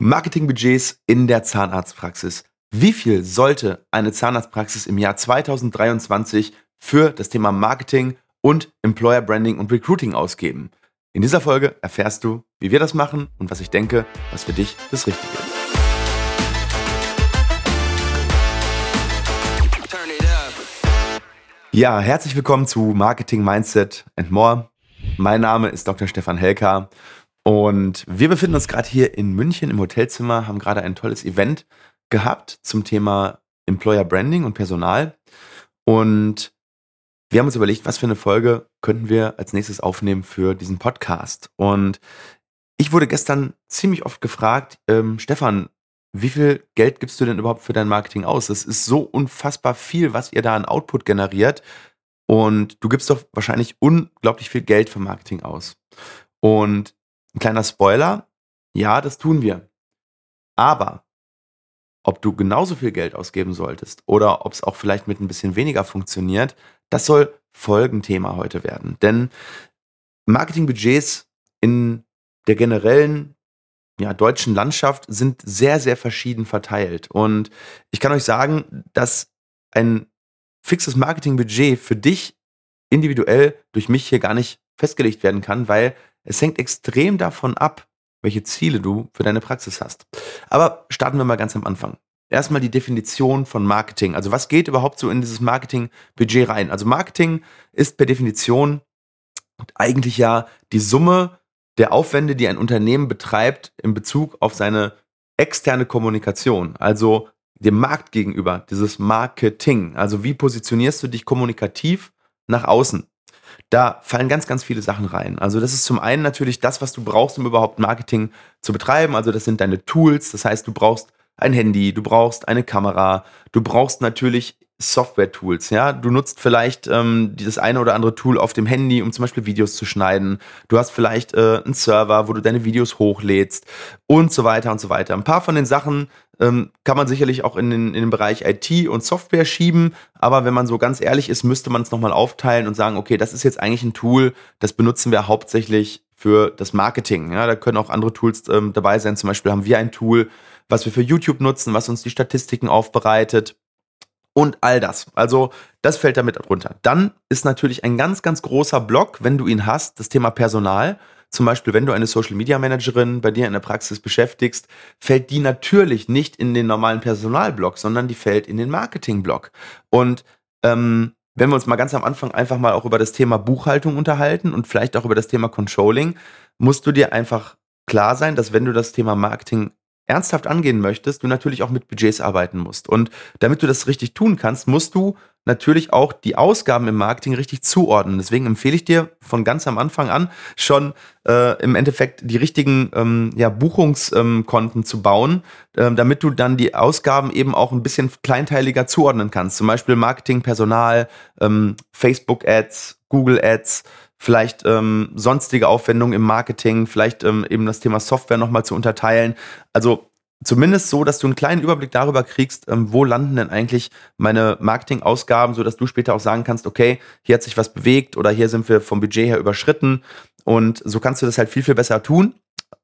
Marketingbudgets in der Zahnarztpraxis. Wie viel sollte eine Zahnarztpraxis im Jahr 2023 für das Thema Marketing und Employer Branding und Recruiting ausgeben? In dieser Folge erfährst du, wie wir das machen und was ich denke, was für dich das Richtige ist. Ja, herzlich willkommen zu Marketing Mindset and More. Mein Name ist Dr. Stefan Helker und wir befinden uns gerade hier in München im Hotelzimmer, haben gerade ein tolles Event gehabt zum Thema Employer Branding und Personal. Und wir haben uns überlegt, was für eine Folge könnten wir als nächstes aufnehmen für diesen Podcast. Und ich wurde gestern ziemlich oft gefragt, ähm, Stefan, wie viel Geld gibst du denn überhaupt für dein Marketing aus? Es ist so unfassbar viel, was ihr da an Output generiert. Und du gibst doch wahrscheinlich unglaublich viel Geld für Marketing aus. Und ein kleiner Spoiler, ja, das tun wir. Aber ob du genauso viel Geld ausgeben solltest oder ob es auch vielleicht mit ein bisschen weniger funktioniert, das soll Folgenthema heute werden. Denn Marketingbudgets in der generellen ja, deutschen Landschaft sind sehr, sehr verschieden verteilt. Und ich kann euch sagen, dass ein fixes Marketingbudget für dich individuell durch mich hier gar nicht festgelegt werden kann, weil es hängt extrem davon ab, welche Ziele du für deine Praxis hast. Aber starten wir mal ganz am Anfang. Erstmal die Definition von Marketing. Also was geht überhaupt so in dieses Marketingbudget rein? Also Marketing ist per Definition eigentlich ja die Summe der Aufwände, die ein Unternehmen betreibt in Bezug auf seine externe Kommunikation. Also dem Markt gegenüber, dieses Marketing. Also wie positionierst du dich kommunikativ nach außen? Da fallen ganz, ganz viele Sachen rein. Also das ist zum einen natürlich das, was du brauchst, um überhaupt Marketing zu betreiben. Also das sind deine Tools. Das heißt, du brauchst ein Handy, du brauchst eine Kamera, du brauchst natürlich Software-Tools, ja. Du nutzt vielleicht ähm, dieses eine oder andere Tool auf dem Handy, um zum Beispiel Videos zu schneiden. Du hast vielleicht äh, einen Server, wo du deine Videos hochlädst und so weiter und so weiter. Ein paar von den Sachen ähm, kann man sicherlich auch in den, in den Bereich IT und Software schieben, aber wenn man so ganz ehrlich ist, müsste man es nochmal aufteilen und sagen, okay, das ist jetzt eigentlich ein Tool, das benutzen wir hauptsächlich für das Marketing. Ja, da können auch andere Tools ähm, dabei sein. Zum Beispiel haben wir ein Tool, was wir für YouTube nutzen, was uns die Statistiken aufbereitet und all das. Also das fällt damit runter. Dann ist natürlich ein ganz, ganz großer Block, wenn du ihn hast, das Thema Personal. Zum Beispiel, wenn du eine Social Media Managerin bei dir in der Praxis beschäftigst, fällt die natürlich nicht in den normalen Personalblock, sondern die fällt in den Marketingblock. Und ähm, wenn wir uns mal ganz am Anfang einfach mal auch über das Thema Buchhaltung unterhalten und vielleicht auch über das Thema Controlling, musst du dir einfach klar sein, dass wenn du das Thema Marketing ernsthaft angehen möchtest, du natürlich auch mit Budgets arbeiten musst. Und damit du das richtig tun kannst, musst du natürlich auch die Ausgaben im Marketing richtig zuordnen. Deswegen empfehle ich dir von ganz am Anfang an schon äh, im Endeffekt die richtigen ähm, ja, Buchungskonten ähm, zu bauen, äh, damit du dann die Ausgaben eben auch ein bisschen kleinteiliger zuordnen kannst. Zum Beispiel Marketing, Personal, ähm, Facebook-Ads, Google-Ads, vielleicht ähm, sonstige Aufwendungen im Marketing, vielleicht ähm, eben das Thema Software nochmal zu unterteilen. Also zumindest so, dass du einen kleinen Überblick darüber kriegst, ähm, wo landen denn eigentlich meine Marketingausgaben, sodass du später auch sagen kannst, okay, hier hat sich was bewegt oder hier sind wir vom Budget her überschritten. Und so kannst du das halt viel, viel besser tun.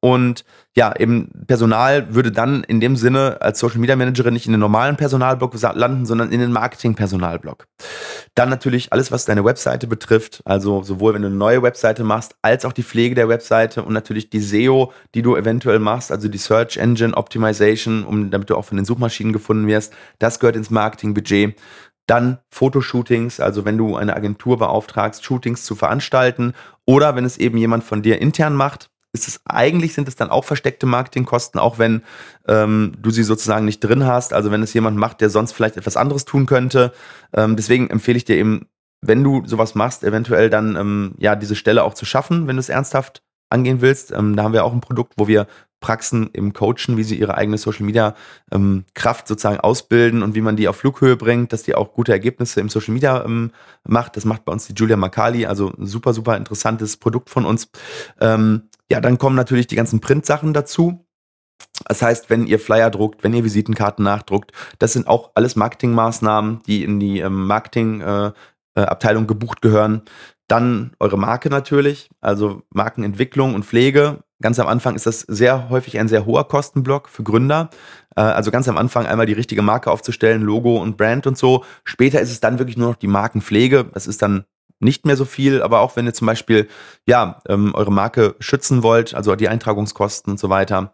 Und ja, eben Personal würde dann in dem Sinne als Social Media Managerin nicht in den normalen Personalblock landen, sondern in den Marketing-Personalblock. Dann natürlich alles, was deine Webseite betrifft, also sowohl wenn du eine neue Webseite machst, als auch die Pflege der Webseite und natürlich die SEO, die du eventuell machst, also die Search Engine Optimization, um, damit du auch von den Suchmaschinen gefunden wirst. Das gehört ins Marketingbudget. Dann Fotoshootings, also wenn du eine Agentur beauftragst, Shootings zu veranstalten oder wenn es eben jemand von dir intern macht, ist es eigentlich sind es dann auch versteckte Marketingkosten, auch wenn ähm, du sie sozusagen nicht drin hast. Also wenn es jemand macht, der sonst vielleicht etwas anderes tun könnte. Ähm, deswegen empfehle ich dir eben, wenn du sowas machst, eventuell dann ähm, ja diese Stelle auch zu schaffen, wenn du es ernsthaft angehen willst. Ähm, da haben wir auch ein Produkt, wo wir Praxen im Coachen, wie sie ihre eigene Social Media ähm, Kraft sozusagen ausbilden und wie man die auf Flughöhe bringt, dass die auch gute Ergebnisse im Social Media ähm, macht. Das macht bei uns die Julia Makali, also ein super, super interessantes Produkt von uns. Ähm, ja, dann kommen natürlich die ganzen Print-Sachen dazu. Das heißt, wenn ihr Flyer druckt, wenn ihr Visitenkarten nachdruckt, das sind auch alles Marketingmaßnahmen, die in die ähm, Marketingabteilung äh, äh, gebucht gehören. Dann eure Marke natürlich, also Markenentwicklung und Pflege. Ganz am Anfang ist das sehr häufig ein sehr hoher Kostenblock für Gründer. Äh, also ganz am Anfang einmal die richtige Marke aufzustellen, Logo und Brand und so. Später ist es dann wirklich nur noch die Markenpflege. Das ist dann nicht mehr so viel, aber auch wenn ihr zum Beispiel ja ähm, eure Marke schützen wollt, also die Eintragungskosten und so weiter.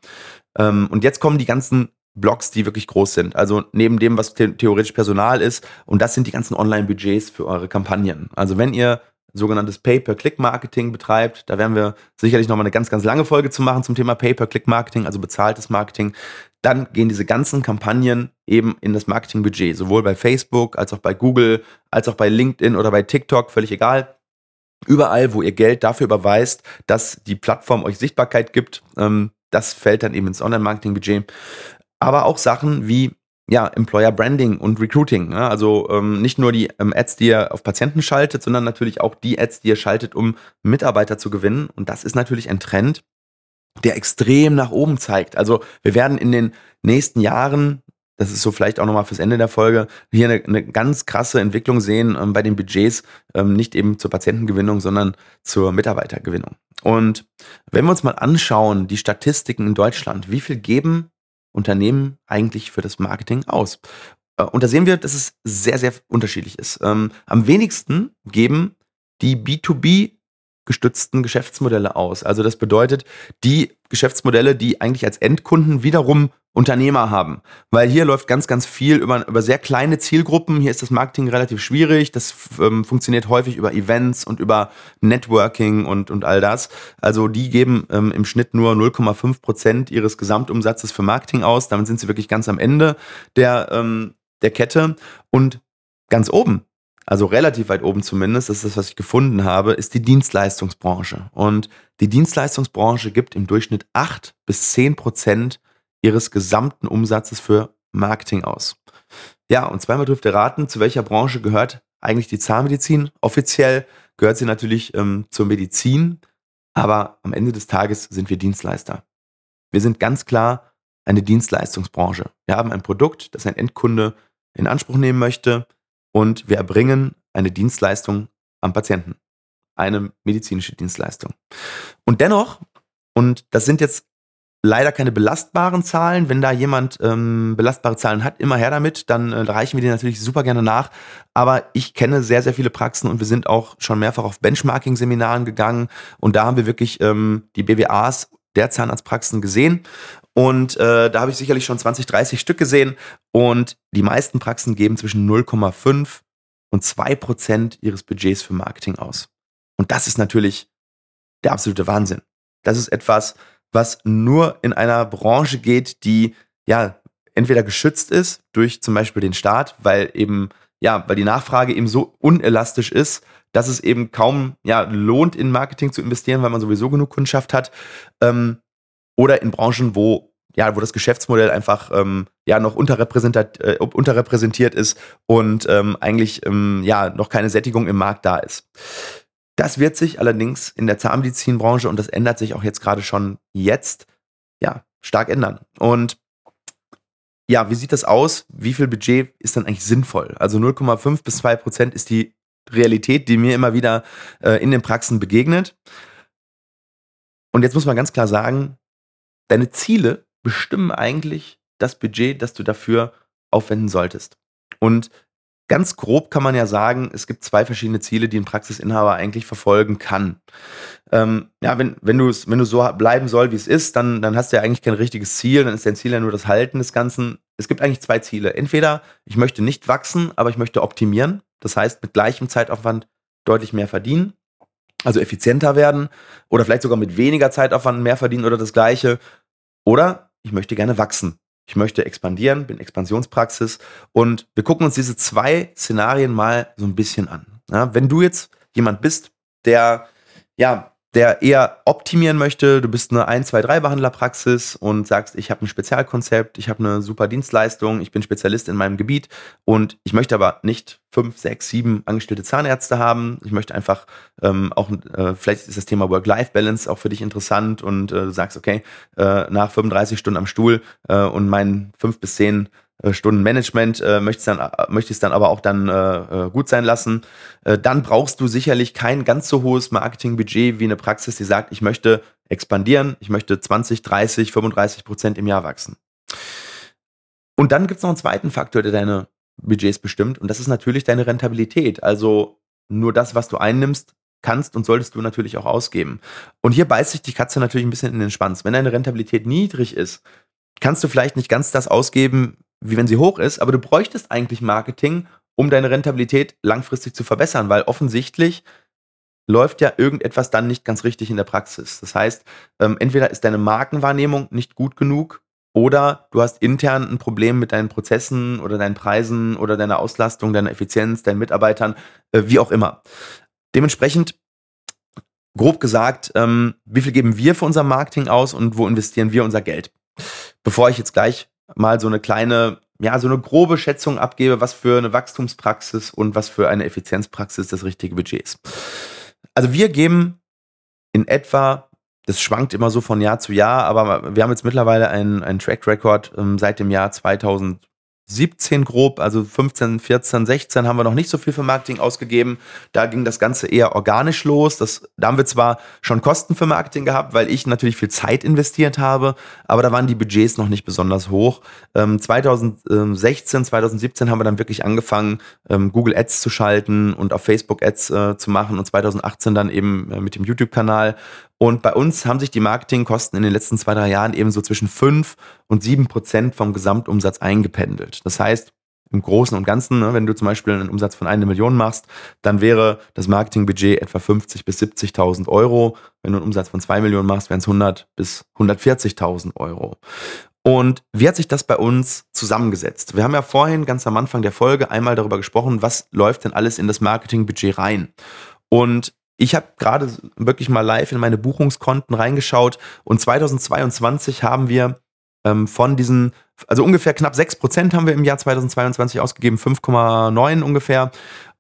Ähm, und jetzt kommen die ganzen Blogs, die wirklich groß sind. Also neben dem, was the theoretisch Personal ist, und das sind die ganzen Online-Budgets für eure Kampagnen. Also wenn ihr sogenanntes Pay-per-Click-Marketing betreibt. Da werden wir sicherlich nochmal eine ganz, ganz lange Folge zu machen zum Thema Pay-per-Click-Marketing, also bezahltes Marketing. Dann gehen diese ganzen Kampagnen eben in das Marketingbudget, sowohl bei Facebook als auch bei Google, als auch bei LinkedIn oder bei TikTok, völlig egal. Überall, wo ihr Geld dafür überweist, dass die Plattform euch Sichtbarkeit gibt, ähm, das fällt dann eben ins Online-Marketing-Budget. Aber auch Sachen wie ja, Employer Branding und Recruiting. Ja, also ähm, nicht nur die ähm, Ads, die ihr auf Patienten schaltet, sondern natürlich auch die Ads, die ihr schaltet, um Mitarbeiter zu gewinnen. Und das ist natürlich ein Trend, der extrem nach oben zeigt. Also wir werden in den nächsten Jahren, das ist so vielleicht auch nochmal fürs Ende der Folge, hier eine, eine ganz krasse Entwicklung sehen ähm, bei den Budgets, ähm, nicht eben zur Patientengewinnung, sondern zur Mitarbeitergewinnung. Und wenn wir uns mal anschauen, die Statistiken in Deutschland, wie viel geben Unternehmen eigentlich für das Marketing aus? Äh, und da sehen wir, dass es sehr, sehr unterschiedlich ist. Ähm, am wenigsten geben die B2B gestützten Geschäftsmodelle aus. Also das bedeutet, die Geschäftsmodelle, die eigentlich als Endkunden wiederum Unternehmer haben. Weil hier läuft ganz, ganz viel über, über sehr kleine Zielgruppen. Hier ist das Marketing relativ schwierig. Das ähm, funktioniert häufig über Events und über Networking und, und all das. Also die geben ähm, im Schnitt nur 0,5 Prozent ihres Gesamtumsatzes für Marketing aus. Damit sind sie wirklich ganz am Ende der, ähm, der Kette. Und ganz oben also relativ weit oben zumindest, das ist das, was ich gefunden habe, ist die Dienstleistungsbranche. Und die Dienstleistungsbranche gibt im Durchschnitt 8 bis 10 Prozent ihres gesamten Umsatzes für Marketing aus. Ja, und zweimal dürft ihr raten, zu welcher Branche gehört eigentlich die Zahnmedizin? Offiziell gehört sie natürlich ähm, zur Medizin, aber am Ende des Tages sind wir Dienstleister. Wir sind ganz klar eine Dienstleistungsbranche. Wir haben ein Produkt, das ein Endkunde in Anspruch nehmen möchte und wir erbringen eine Dienstleistung am Patienten. Eine medizinische Dienstleistung. Und dennoch, und das sind jetzt leider keine belastbaren Zahlen. Wenn da jemand ähm, belastbare Zahlen hat, immer her damit, dann äh, reichen wir die natürlich super gerne nach. Aber ich kenne sehr, sehr viele Praxen und wir sind auch schon mehrfach auf Benchmarking-Seminaren gegangen und da haben wir wirklich ähm, die BWAs der Zahnarztpraxen gesehen und äh, da habe ich sicherlich schon 20, 30 Stück gesehen. Und die meisten Praxen geben zwischen 0,5 und 2 Prozent ihres Budgets für Marketing aus. Und das ist natürlich der absolute Wahnsinn. Das ist etwas, was nur in einer Branche geht, die ja entweder geschützt ist durch zum Beispiel den Staat, weil eben ja, weil die Nachfrage eben so unelastisch ist, dass es eben kaum ja lohnt, in Marketing zu investieren, weil man sowieso genug Kundschaft hat. Ähm, oder in Branchen, wo ja, wo das Geschäftsmodell einfach ähm, ja noch unterrepräsentiert, äh, unterrepräsentiert ist und ähm, eigentlich ähm, ja noch keine Sättigung im Markt da ist. Das wird sich allerdings in der Zahnmedizinbranche und das ändert sich auch jetzt gerade schon jetzt ja stark ändern. Und ja, wie sieht das aus? Wie viel Budget ist dann eigentlich sinnvoll? Also 0,5 bis 2 Prozent ist die Realität, die mir immer wieder äh, in den Praxen begegnet. Und jetzt muss man ganz klar sagen, deine Ziele bestimmen eigentlich das Budget, das du dafür aufwenden solltest. Und ganz grob kann man ja sagen, es gibt zwei verschiedene Ziele, die ein Praxisinhaber eigentlich verfolgen kann. Ähm, ja, wenn, wenn, du wenn du so bleiben soll, wie es ist, dann, dann hast du ja eigentlich kein richtiges Ziel, dann ist dein Ziel ja nur das Halten des Ganzen. Es gibt eigentlich zwei Ziele. Entweder ich möchte nicht wachsen, aber ich möchte optimieren. Das heißt, mit gleichem Zeitaufwand deutlich mehr verdienen also effizienter werden oder vielleicht sogar mit weniger Zeitaufwand mehr verdienen oder das gleiche. Oder ich möchte gerne wachsen. Ich möchte expandieren, bin Expansionspraxis und wir gucken uns diese zwei Szenarien mal so ein bisschen an. Ja, wenn du jetzt jemand bist, der ja der eher optimieren möchte, du bist eine 1, 2, 3 Behandlerpraxis und sagst, ich habe ein Spezialkonzept, ich habe eine super Dienstleistung, ich bin Spezialist in meinem Gebiet und ich möchte aber nicht 5, 6, 7 angestellte Zahnärzte haben. Ich möchte einfach ähm, auch, äh, vielleicht ist das Thema Work-Life-Balance auch für dich interessant und äh, du sagst, okay, äh, nach 35 Stunden am Stuhl äh, und meinen 5 bis 10 äh, Stunden Management, äh, möchtest dann, äh, möchtest dann aber auch dann äh, äh, gut sein lassen, äh, dann brauchst du sicherlich kein ganz so hohes Marketingbudget wie eine Praxis, die sagt, ich möchte expandieren, ich möchte 20, 30, 35 Prozent im Jahr wachsen. Und dann gibt es noch einen zweiten Faktor, der deine Budgets bestimmt, und das ist natürlich deine Rentabilität. Also nur das, was du einnimmst, kannst und solltest du natürlich auch ausgeben. Und hier beißt sich die Katze natürlich ein bisschen in den Schwanz. Wenn deine Rentabilität niedrig ist, kannst du vielleicht nicht ganz das ausgeben, wie wenn sie hoch ist, aber du bräuchtest eigentlich Marketing, um deine Rentabilität langfristig zu verbessern, weil offensichtlich läuft ja irgendetwas dann nicht ganz richtig in der Praxis. Das heißt, ähm, entweder ist deine Markenwahrnehmung nicht gut genug oder du hast intern ein Problem mit deinen Prozessen oder deinen Preisen oder deiner Auslastung, deiner Effizienz, deinen Mitarbeitern, äh, wie auch immer. Dementsprechend, grob gesagt, ähm, wie viel geben wir für unser Marketing aus und wo investieren wir unser Geld? Bevor ich jetzt gleich mal so eine kleine, ja, so eine grobe Schätzung abgebe, was für eine Wachstumspraxis und was für eine Effizienzpraxis das richtige Budget ist. Also wir geben in etwa, das schwankt immer so von Jahr zu Jahr, aber wir haben jetzt mittlerweile einen, einen Track Record ähm, seit dem Jahr 2000 17 grob, also 15, 14, 16 haben wir noch nicht so viel für Marketing ausgegeben. Da ging das Ganze eher organisch los. Das, da haben wir zwar schon Kosten für Marketing gehabt, weil ich natürlich viel Zeit investiert habe, aber da waren die Budgets noch nicht besonders hoch. Ähm, 2016, 2017 haben wir dann wirklich angefangen, ähm, Google Ads zu schalten und auf Facebook Ads äh, zu machen und 2018 dann eben äh, mit dem YouTube-Kanal. Und bei uns haben sich die Marketingkosten in den letzten zwei, drei Jahren eben so zwischen fünf und sieben Prozent vom Gesamtumsatz eingependelt. Das heißt, im Großen und Ganzen, ne, wenn du zum Beispiel einen Umsatz von einer Million machst, dann wäre das Marketingbudget etwa 50 bis 70.000 Euro. Wenn du einen Umsatz von zwei Millionen machst, wären es 100 bis 140.000 Euro. Und wie hat sich das bei uns zusammengesetzt? Wir haben ja vorhin ganz am Anfang der Folge einmal darüber gesprochen, was läuft denn alles in das Marketingbudget rein. Und ich habe gerade wirklich mal live in meine Buchungskonten reingeschaut und 2022 haben wir ähm, von diesen, also ungefähr knapp 6% haben wir im Jahr 2022 ausgegeben, 5,9 ungefähr.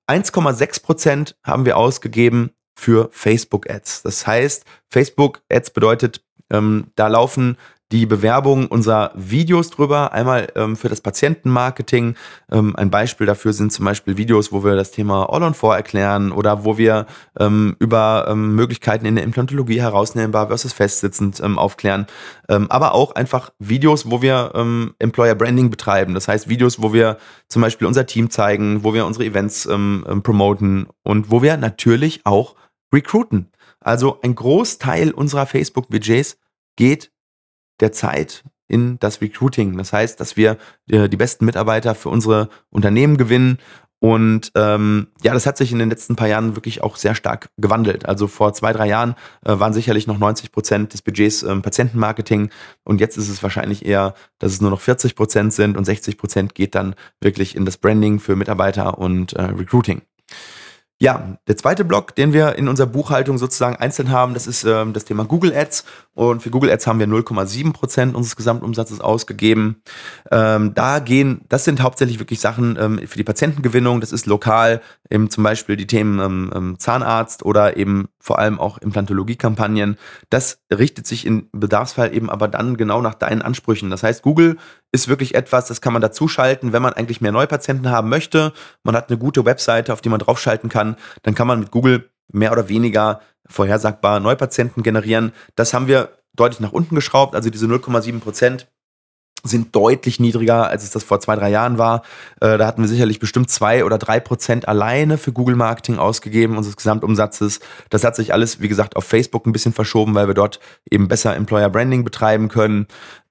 1,6% haben wir ausgegeben für Facebook Ads. Das heißt, Facebook Ads bedeutet, ähm, da laufen die Bewerbung unserer Videos drüber. Einmal ähm, für das Patientenmarketing. Ähm, ein Beispiel dafür sind zum Beispiel Videos, wo wir das Thema All-on-4 erklären oder wo wir ähm, über ähm, Möglichkeiten in der Implantologie herausnehmbar versus festsitzend ähm, aufklären. Ähm, aber auch einfach Videos, wo wir ähm, Employer Branding betreiben. Das heißt Videos, wo wir zum Beispiel unser Team zeigen, wo wir unsere Events ähm, ähm, promoten und wo wir natürlich auch recruiten. Also ein Großteil unserer Facebook-Budgets geht der Zeit in das Recruiting. Das heißt, dass wir äh, die besten Mitarbeiter für unsere Unternehmen gewinnen. Und ähm, ja, das hat sich in den letzten paar Jahren wirklich auch sehr stark gewandelt. Also vor zwei, drei Jahren äh, waren sicherlich noch 90 Prozent des Budgets ähm, Patientenmarketing und jetzt ist es wahrscheinlich eher, dass es nur noch 40 Prozent sind und 60 Prozent geht dann wirklich in das Branding für Mitarbeiter und äh, Recruiting. Ja, der zweite Block, den wir in unserer Buchhaltung sozusagen einzeln haben, das ist ähm, das Thema Google Ads. Und für Google Ads haben wir 0,7 Prozent unseres Gesamtumsatzes ausgegeben. Ähm, da gehen, das sind hauptsächlich wirklich Sachen ähm, für die Patientengewinnung. Das ist lokal, eben zum Beispiel die Themen ähm, ähm, Zahnarzt oder eben vor allem auch Implantologie-Kampagnen. Das richtet sich im Bedarfsfall eben aber dann genau nach deinen Ansprüchen. Das heißt, Google ist wirklich etwas, das kann man dazuschalten, wenn man eigentlich mehr Neupatienten haben möchte. Man hat eine gute Webseite, auf die man draufschalten kann. Dann kann man mit Google mehr oder weniger vorhersagbar Neupatienten generieren. Das haben wir deutlich nach unten geschraubt, also diese 0,7 Prozent sind deutlich niedriger, als es das vor zwei, drei Jahren war. Äh, da hatten wir sicherlich bestimmt zwei oder drei Prozent alleine für Google Marketing ausgegeben, unseres Gesamtumsatzes. Das hat sich alles, wie gesagt, auf Facebook ein bisschen verschoben, weil wir dort eben besser Employer Branding betreiben können.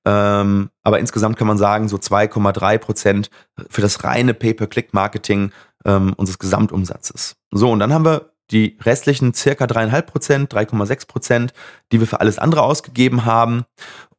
Ähm, aber insgesamt kann man sagen, so 2,3 Prozent für das reine Pay-per-Click-Marketing ähm, unseres Gesamtumsatzes. So, und dann haben wir die restlichen circa dreieinhalb Prozent, 3,6 Prozent, die wir für alles andere ausgegeben haben.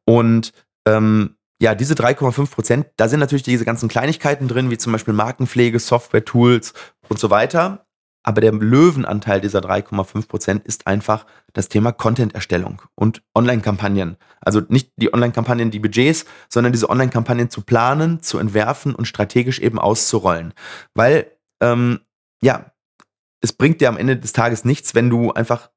Und ähm, ja, diese 3,5 Prozent, da sind natürlich diese ganzen Kleinigkeiten drin, wie zum Beispiel Markenpflege, Software-Tools und so weiter. Aber der Löwenanteil dieser 3,5 Prozent ist einfach das Thema Content-Erstellung und Online-Kampagnen. Also nicht die Online-Kampagnen, die Budgets, sondern diese Online-Kampagnen zu planen, zu entwerfen und strategisch eben auszurollen. Weil, ähm, ja, es bringt dir am Ende des Tages nichts, wenn du einfach,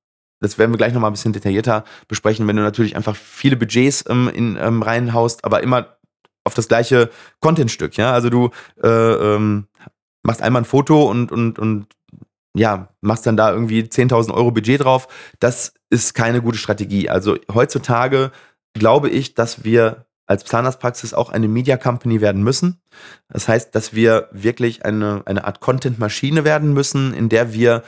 das werden wir gleich nochmal ein bisschen detaillierter besprechen, wenn du natürlich einfach viele Budgets ähm, in, ähm, reinhaust, aber immer auf das gleiche Contentstück, ja. Also du äh, ähm, machst einmal ein Foto und, und, und ja, machst dann da irgendwie 10.000 Euro Budget drauf. Das ist keine gute Strategie. Also heutzutage glaube ich, dass wir als Zahnarztpraxis auch eine Media Company werden müssen. Das heißt, dass wir wirklich eine, eine Art Content-Maschine werden müssen, in der wir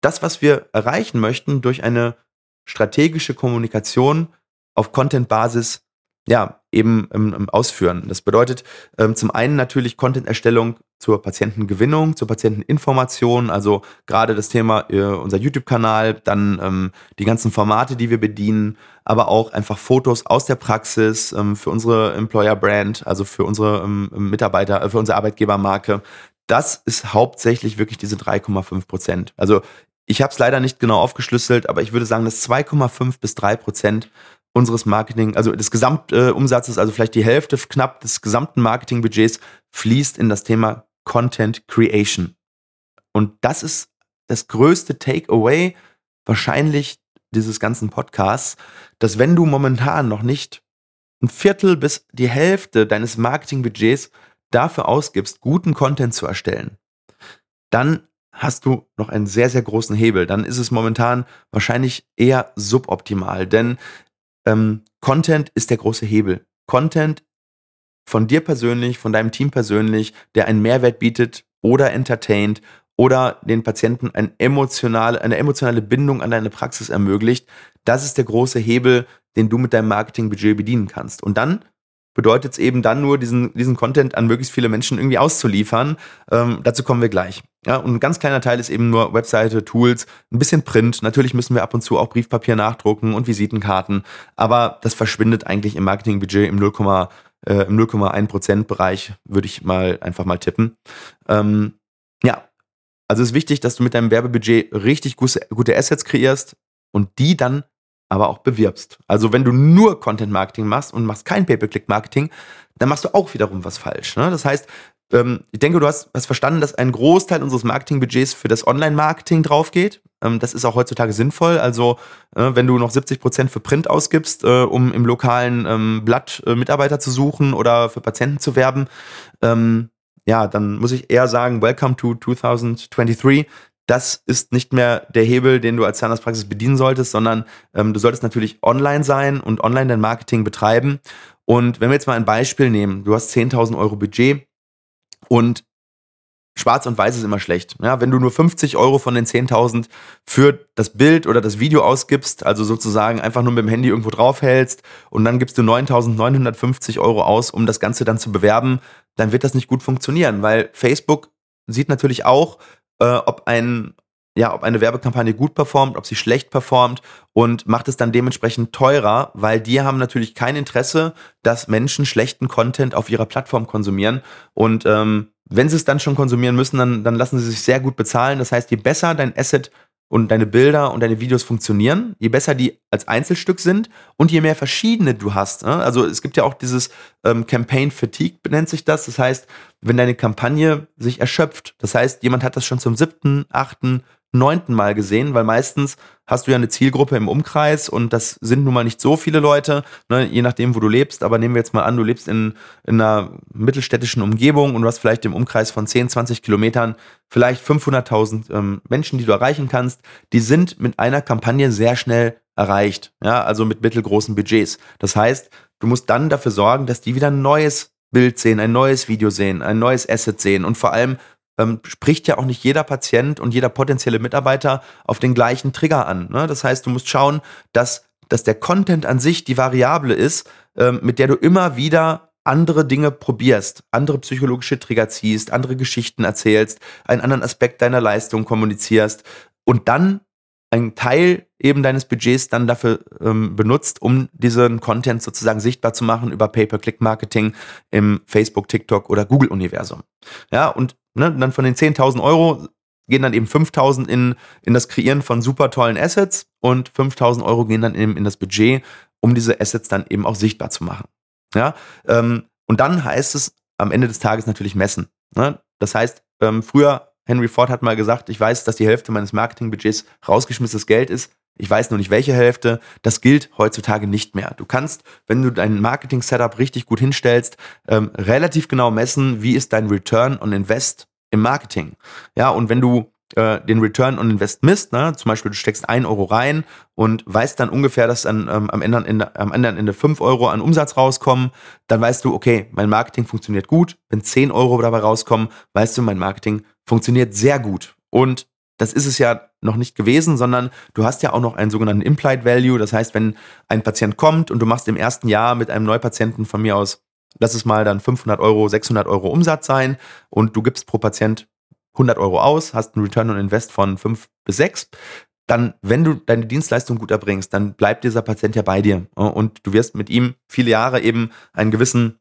das, was wir erreichen möchten, durch eine strategische Kommunikation auf Content-Basis ja, eben ähm, ausführen. Das bedeutet ähm, zum einen natürlich Content-Erstellung zur Patientengewinnung, zur Patienteninformation, also gerade das Thema äh, unser YouTube-Kanal, dann ähm, die ganzen Formate, die wir bedienen, aber auch einfach Fotos aus der Praxis ähm, für unsere Employer-Brand, also für unsere ähm, Mitarbeiter, äh, für unsere Arbeitgebermarke. Das ist hauptsächlich wirklich diese 3,5 Prozent. Also ich habe es leider nicht genau aufgeschlüsselt, aber ich würde sagen, dass 2,5 bis 3 Prozent unseres Marketing, also des Gesamtumsatzes, also vielleicht die Hälfte knapp des gesamten Marketingbudgets fließt in das Thema Content Creation. Und das ist das größte Takeaway wahrscheinlich dieses ganzen Podcasts, dass wenn du momentan noch nicht ein Viertel bis die Hälfte deines Marketingbudgets dafür ausgibst, guten Content zu erstellen, dann hast du noch einen sehr, sehr großen Hebel. Dann ist es momentan wahrscheinlich eher suboptimal, denn ähm, Content ist der große Hebel. Content von dir persönlich, von deinem Team persönlich, der einen Mehrwert bietet oder entertaint oder den Patienten ein emotionale, eine emotionale Bindung an deine Praxis ermöglicht. Das ist der große Hebel, den du mit deinem Marketingbudget bedienen kannst. Und dann bedeutet es eben dann nur, diesen, diesen Content an möglichst viele Menschen irgendwie auszuliefern. Ähm, dazu kommen wir gleich. Ja, und ein ganz kleiner Teil ist eben nur Webseite, Tools, ein bisschen Print. Natürlich müssen wir ab und zu auch Briefpapier nachdrucken und Visitenkarten, aber das verschwindet eigentlich im Marketingbudget im 0, äh, im 0,1% Bereich, würde ich mal einfach mal tippen. Ähm, ja, also es ist wichtig, dass du mit deinem Werbebudget richtig gute Assets kreierst und die dann aber auch bewirbst. Also wenn du nur Content Marketing machst und machst kein Pay-per-Click-Marketing, dann machst du auch wiederum was falsch. Ne? Das heißt, ähm, ich denke, du hast, hast verstanden, dass ein Großteil unseres Marketingbudgets für das Online-Marketing draufgeht. Ähm, das ist auch heutzutage sinnvoll. Also äh, wenn du noch 70 Prozent für Print ausgibst, äh, um im lokalen ähm, Blatt äh, Mitarbeiter zu suchen oder für Patienten zu werben, ähm, ja, dann muss ich eher sagen, welcome to 2023 das ist nicht mehr der Hebel, den du als Zahnarztpraxis bedienen solltest, sondern ähm, du solltest natürlich online sein und online dein Marketing betreiben. Und wenn wir jetzt mal ein Beispiel nehmen, du hast 10.000 Euro Budget und Schwarz und Weiß ist immer schlecht. Ja, wenn du nur 50 Euro von den 10.000 für das Bild oder das Video ausgibst, also sozusagen einfach nur mit dem Handy irgendwo draufhältst und dann gibst du 9.950 Euro aus, um das Ganze dann zu bewerben, dann wird das nicht gut funktionieren, weil Facebook sieht natürlich auch, äh, ob ein ja, ob eine Werbekampagne gut performt, ob sie schlecht performt und macht es dann dementsprechend teurer, weil die haben natürlich kein Interesse, dass Menschen schlechten Content auf ihrer Plattform konsumieren. Und ähm, wenn sie es dann schon konsumieren müssen, dann, dann lassen sie sich sehr gut bezahlen. Das heißt, je besser dein Asset und deine Bilder und deine Videos funktionieren, je besser die als Einzelstück sind und je mehr verschiedene du hast. Ne? Also es gibt ja auch dieses ähm, Campaign Fatigue, nennt sich das. Das heißt, wenn deine Kampagne sich erschöpft, das heißt, jemand hat das schon zum siebten, achten, neunten Mal gesehen, weil meistens hast du ja eine Zielgruppe im Umkreis und das sind nun mal nicht so viele Leute, ne, je nachdem, wo du lebst. Aber nehmen wir jetzt mal an, du lebst in, in einer mittelstädtischen Umgebung und du hast vielleicht im Umkreis von 10, 20 Kilometern vielleicht 500.000 ähm, Menschen, die du erreichen kannst. Die sind mit einer Kampagne sehr schnell erreicht, ja, also mit mittelgroßen Budgets. Das heißt, du musst dann dafür sorgen, dass die wieder ein neues Bild sehen, ein neues Video sehen, ein neues Asset sehen und vor allem ähm, spricht ja auch nicht jeder Patient und jeder potenzielle Mitarbeiter auf den gleichen Trigger an. Ne? Das heißt, du musst schauen, dass, dass der Content an sich die Variable ist, ähm, mit der du immer wieder andere Dinge probierst, andere psychologische Trigger ziehst, andere Geschichten erzählst, einen anderen Aspekt deiner Leistung kommunizierst und dann einen Teil eben deines Budgets dann dafür ähm, benutzt, um diesen Content sozusagen sichtbar zu machen über Pay-per-Click-Marketing im Facebook, TikTok oder Google-Universum. Ja, und ne, dann von den 10.000 Euro gehen dann eben 5.000 in, in das Kreieren von super tollen Assets und 5.000 Euro gehen dann eben in das Budget, um diese Assets dann eben auch sichtbar zu machen. Ja, ähm, und dann heißt es am Ende des Tages natürlich messen. Ne? Das heißt, ähm, früher Henry Ford hat mal gesagt, ich weiß, dass die Hälfte meines Marketingbudgets rausgeschmissenes Geld ist. Ich weiß nur nicht, welche Hälfte. Das gilt heutzutage nicht mehr. Du kannst, wenn du dein Marketing-Setup richtig gut hinstellst, ähm, relativ genau messen, wie ist dein Return on Invest im Marketing. Ja, und wenn du äh, den Return on Invest misst, ne? zum Beispiel du steckst 1 Euro rein und weißt dann ungefähr, dass dann ähm, am, Ende, am anderen Ende 5 Euro an Umsatz rauskommen, dann weißt du, okay, mein Marketing funktioniert gut. Wenn 10 Euro dabei rauskommen, weißt du, mein Marketing funktioniert sehr gut. Und das ist es ja noch nicht gewesen, sondern du hast ja auch noch einen sogenannten Implied Value. Das heißt, wenn ein Patient kommt und du machst im ersten Jahr mit einem Neupatienten von mir aus, lass es mal dann 500 Euro, 600 Euro Umsatz sein und du gibst pro Patient 100 Euro aus, hast einen Return on Invest von 5 bis 6, dann, wenn du deine Dienstleistung gut erbringst, dann bleibt dieser Patient ja bei dir und du wirst mit ihm viele Jahre eben einen gewissen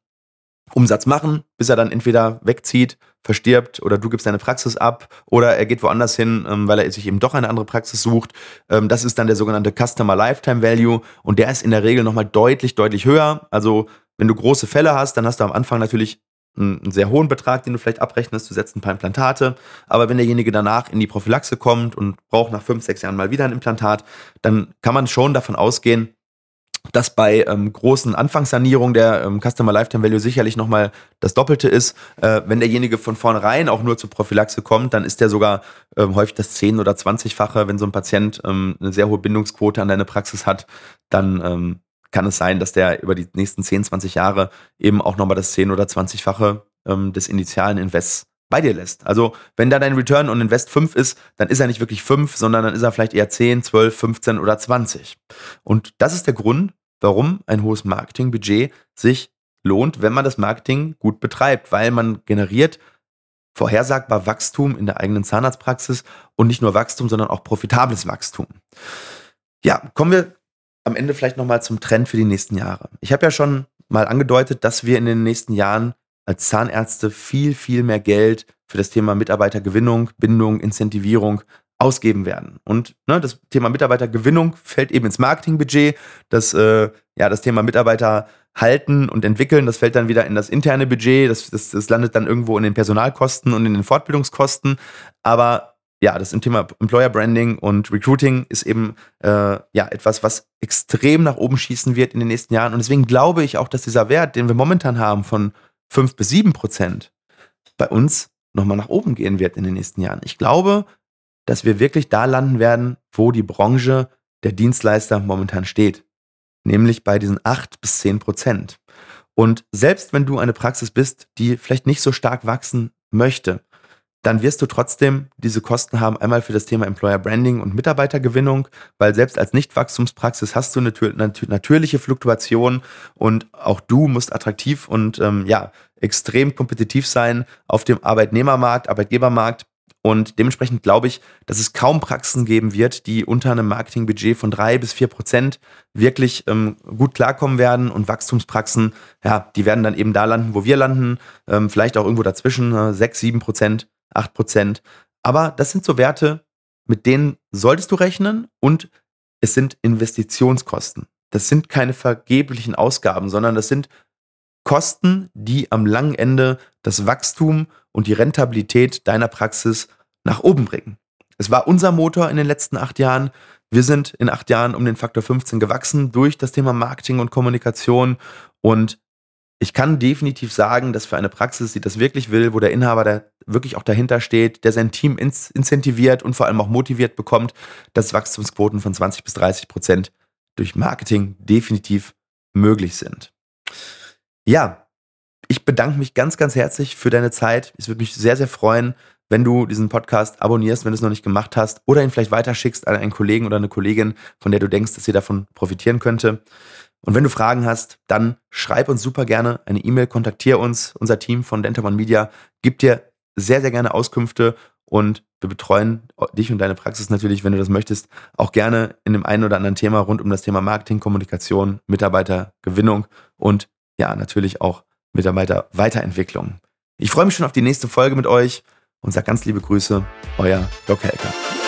Umsatz machen, bis er dann entweder wegzieht, verstirbt oder du gibst deine Praxis ab oder er geht woanders hin, ähm, weil er sich eben doch eine andere Praxis sucht. Ähm, das ist dann der sogenannte Customer Lifetime Value und der ist in der Regel nochmal deutlich, deutlich höher. Also wenn du große Fälle hast, dann hast du am Anfang natürlich einen sehr hohen Betrag, den du vielleicht abrechnest, du setzt ein paar Implantate, aber wenn derjenige danach in die Prophylaxe kommt und braucht nach fünf, sechs Jahren mal wieder ein Implantat, dann kann man schon davon ausgehen, dass bei ähm, großen Anfangssanierungen der ähm, Customer Lifetime Value sicherlich nochmal das Doppelte ist. Äh, wenn derjenige von vornherein auch nur zur Prophylaxe kommt, dann ist der sogar ähm, häufig das 10- oder 20-fache. Wenn so ein Patient ähm, eine sehr hohe Bindungsquote an deine Praxis hat, dann ähm, kann es sein, dass der über die nächsten 10, 20 Jahre eben auch nochmal das 10- oder 20-fache ähm, des initialen Invests bei dir lässt. Also wenn da dein Return on Invest 5 ist, dann ist er nicht wirklich 5, sondern dann ist er vielleicht eher 10, 12, 15 oder 20. Und das ist der Grund, warum ein hohes Marketingbudget sich lohnt, wenn man das Marketing gut betreibt, weil man generiert vorhersagbar Wachstum in der eigenen Zahnarztpraxis und nicht nur Wachstum, sondern auch profitables Wachstum. Ja, kommen wir am Ende vielleicht nochmal zum Trend für die nächsten Jahre. Ich habe ja schon mal angedeutet, dass wir in den nächsten Jahren als Zahnärzte viel, viel mehr Geld für das Thema Mitarbeitergewinnung, Bindung, Incentivierung ausgeben werden. Und ne, das Thema Mitarbeitergewinnung fällt eben ins Marketingbudget. Das, äh, ja, das Thema Mitarbeiter halten und entwickeln, das fällt dann wieder in das interne Budget. Das, das, das landet dann irgendwo in den Personalkosten und in den Fortbildungskosten. Aber ja, das im Thema Employer Branding und Recruiting ist eben äh, ja etwas, was extrem nach oben schießen wird in den nächsten Jahren. Und deswegen glaube ich auch, dass dieser Wert, den wir momentan haben von 5 bis 7 Prozent bei uns nochmal nach oben gehen wird in den nächsten Jahren. Ich glaube, dass wir wirklich da landen werden, wo die Branche der Dienstleister momentan steht. Nämlich bei diesen 8 bis 10 Prozent. Und selbst wenn du eine Praxis bist, die vielleicht nicht so stark wachsen möchte, dann wirst du trotzdem diese Kosten haben, einmal für das Thema Employer Branding und Mitarbeitergewinnung, weil selbst als Nichtwachstumspraxis hast du eine natürliche Fluktuation und auch du musst attraktiv und ähm, ja, extrem kompetitiv sein auf dem Arbeitnehmermarkt, Arbeitgebermarkt. Und dementsprechend glaube ich, dass es kaum Praxen geben wird, die unter einem Marketingbudget von drei bis vier Prozent wirklich ähm, gut klarkommen werden. Und Wachstumspraxen, ja, die werden dann eben da landen, wo wir landen. Ähm, vielleicht auch irgendwo dazwischen, äh, sechs, sieben Prozent. 8 Prozent. Aber das sind so Werte, mit denen solltest du rechnen und es sind Investitionskosten. Das sind keine vergeblichen Ausgaben, sondern das sind Kosten, die am langen Ende das Wachstum und die Rentabilität deiner Praxis nach oben bringen. Es war unser Motor in den letzten acht Jahren. Wir sind in acht Jahren um den Faktor 15 gewachsen durch das Thema Marketing und Kommunikation und ich kann definitiv sagen, dass für eine Praxis, die das wirklich will, wo der Inhaber da wirklich auch dahinter steht, der sein Team incentiviert und vor allem auch motiviert bekommt, dass Wachstumsquoten von 20 bis 30 Prozent durch Marketing definitiv möglich sind. Ja, ich bedanke mich ganz, ganz herzlich für deine Zeit. Es würde mich sehr, sehr freuen, wenn du diesen Podcast abonnierst, wenn du es noch nicht gemacht hast, oder ihn vielleicht weiterschickst an einen Kollegen oder eine Kollegin, von der du denkst, dass sie davon profitieren könnte. Und wenn du Fragen hast, dann schreib uns super gerne eine E-Mail, kontaktiere uns. Unser Team von Dentamon Media gibt dir sehr, sehr gerne Auskünfte und wir betreuen dich und deine Praxis natürlich, wenn du das möchtest, auch gerne in dem einen oder anderen Thema rund um das Thema Marketing, Kommunikation, Mitarbeitergewinnung und ja, natürlich auch Mitarbeiterweiterentwicklung. Ich freue mich schon auf die nächste Folge mit euch und sage ganz liebe Grüße, euer Doc Helker.